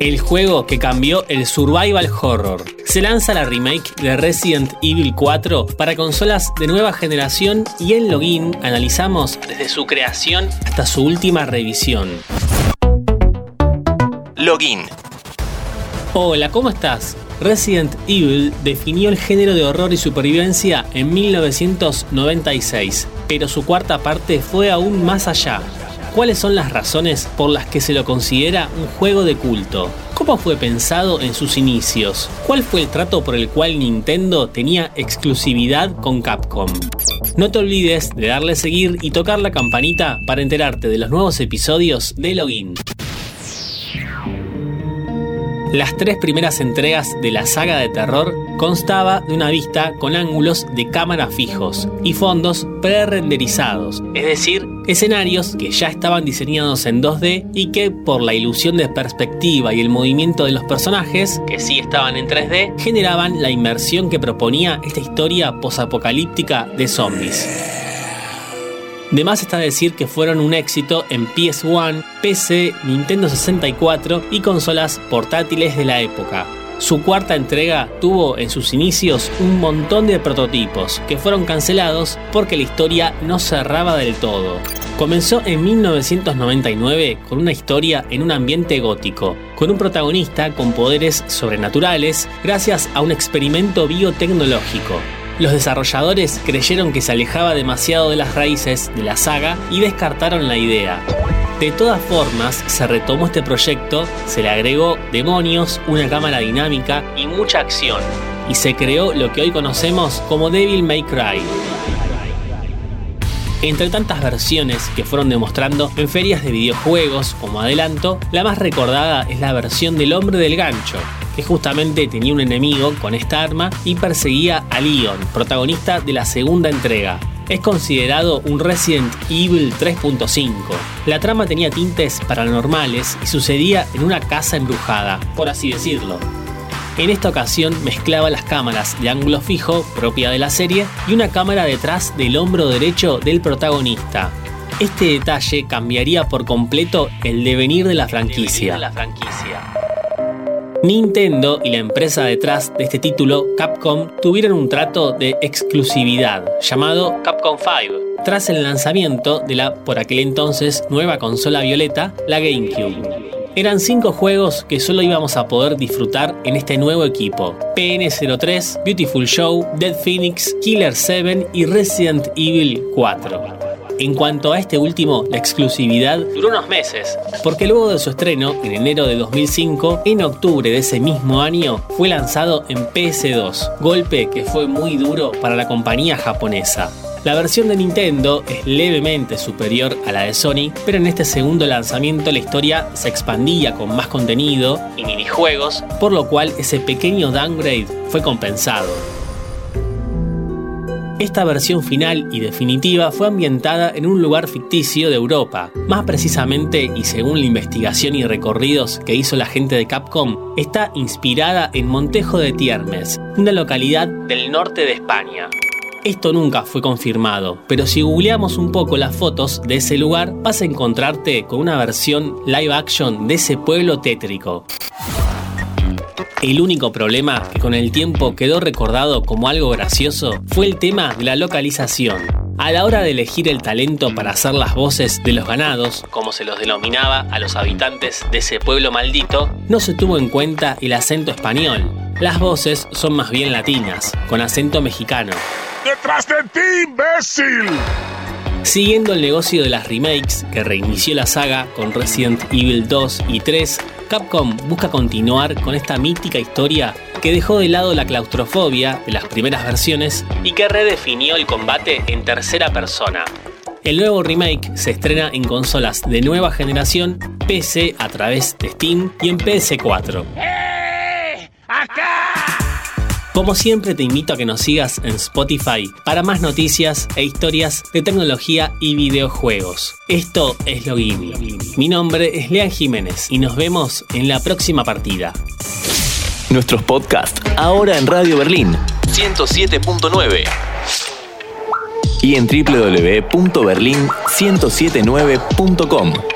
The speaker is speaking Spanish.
el juego que cambió el survival horror. Se lanza la remake de Resident Evil 4 para consolas de nueva generación y en Login analizamos desde su creación hasta su última revisión. Login. Hola, ¿cómo estás? Resident Evil definió el género de horror y supervivencia en 1996, pero su cuarta parte fue aún más allá. ¿Cuáles son las razones por las que se lo considera un juego de culto? ¿Cómo fue pensado en sus inicios? ¿Cuál fue el trato por el cual Nintendo tenía exclusividad con Capcom? No te olvides de darle seguir y tocar la campanita para enterarte de los nuevos episodios de Login. Las tres primeras entregas de la saga de terror constaba de una vista con ángulos de cámara fijos y fondos pre-renderizados, es decir, escenarios que ya estaban diseñados en 2D y que por la ilusión de perspectiva y el movimiento de los personajes, que sí estaban en 3D, generaban la inmersión que proponía esta historia posapocalíptica de zombies. De más está decir que fueron un éxito en PS1, PC, Nintendo 64 y consolas portátiles de la época. Su cuarta entrega tuvo en sus inicios un montón de prototipos que fueron cancelados porque la historia no cerraba del todo. Comenzó en 1999 con una historia en un ambiente gótico, con un protagonista con poderes sobrenaturales gracias a un experimento biotecnológico. Los desarrolladores creyeron que se alejaba demasiado de las raíces de la saga y descartaron la idea. De todas formas, se retomó este proyecto, se le agregó demonios, una cámara dinámica y mucha acción, y se creó lo que hoy conocemos como Devil May Cry. Entre tantas versiones que fueron demostrando en ferias de videojuegos como adelanto, la más recordada es la versión del hombre del gancho, que justamente tenía un enemigo con esta arma y perseguía a Leon, protagonista de la segunda entrega. Es considerado un Resident Evil 3.5. La trama tenía tintes paranormales y sucedía en una casa embrujada, por así decirlo. En esta ocasión mezclaba las cámaras de ángulo fijo, propia de la serie, y una cámara detrás del hombro derecho del protagonista. Este detalle cambiaría por completo el devenir de la franquicia. Nintendo y la empresa detrás de este título, Capcom, tuvieron un trato de exclusividad llamado Capcom 5, tras el lanzamiento de la por aquel entonces nueva consola violeta, la GameCube. Eran cinco juegos que solo íbamos a poder disfrutar en este nuevo equipo: PN03, Beautiful Show, Dead Phoenix, Killer 7 y Resident Evil 4. En cuanto a este último, la exclusividad duró unos meses, porque luego de su estreno, en enero de 2005, en octubre de ese mismo año, fue lanzado en PS2, golpe que fue muy duro para la compañía japonesa. La versión de Nintendo es levemente superior a la de Sony, pero en este segundo lanzamiento la historia se expandía con más contenido y minijuegos, por lo cual ese pequeño downgrade fue compensado. Esta versión final y definitiva fue ambientada en un lugar ficticio de Europa. Más precisamente, y según la investigación y recorridos que hizo la gente de Capcom, está inspirada en Montejo de Tiermes, una localidad del norte de España. Esto nunca fue confirmado, pero si googleamos un poco las fotos de ese lugar, vas a encontrarte con una versión live action de ese pueblo tétrico. El único problema que con el tiempo quedó recordado como algo gracioso fue el tema de la localización. A la hora de elegir el talento para hacer las voces de los ganados, como se los denominaba a los habitantes de ese pueblo maldito, no se tuvo en cuenta el acento español. Las voces son más bien latinas, con acento mexicano. ¡Detrás de ti, imbécil! Siguiendo el negocio de las remakes que reinició la saga con Resident Evil 2 y 3, Capcom busca continuar con esta mítica historia que dejó de lado la claustrofobia de las primeras versiones y que redefinió el combate en tercera persona. El nuevo remake se estrena en consolas de nueva generación, PC a través de Steam y en PS4. ¡Eh! ¡Acá! Como siempre te invito a que nos sigas en Spotify para más noticias e historias de tecnología y videojuegos. Esto es Login. Mi nombre es Lean Jiménez y nos vemos en la próxima partida. Nuestros podcasts ahora en Radio Berlín 107.9 y en www.berlin1079.com.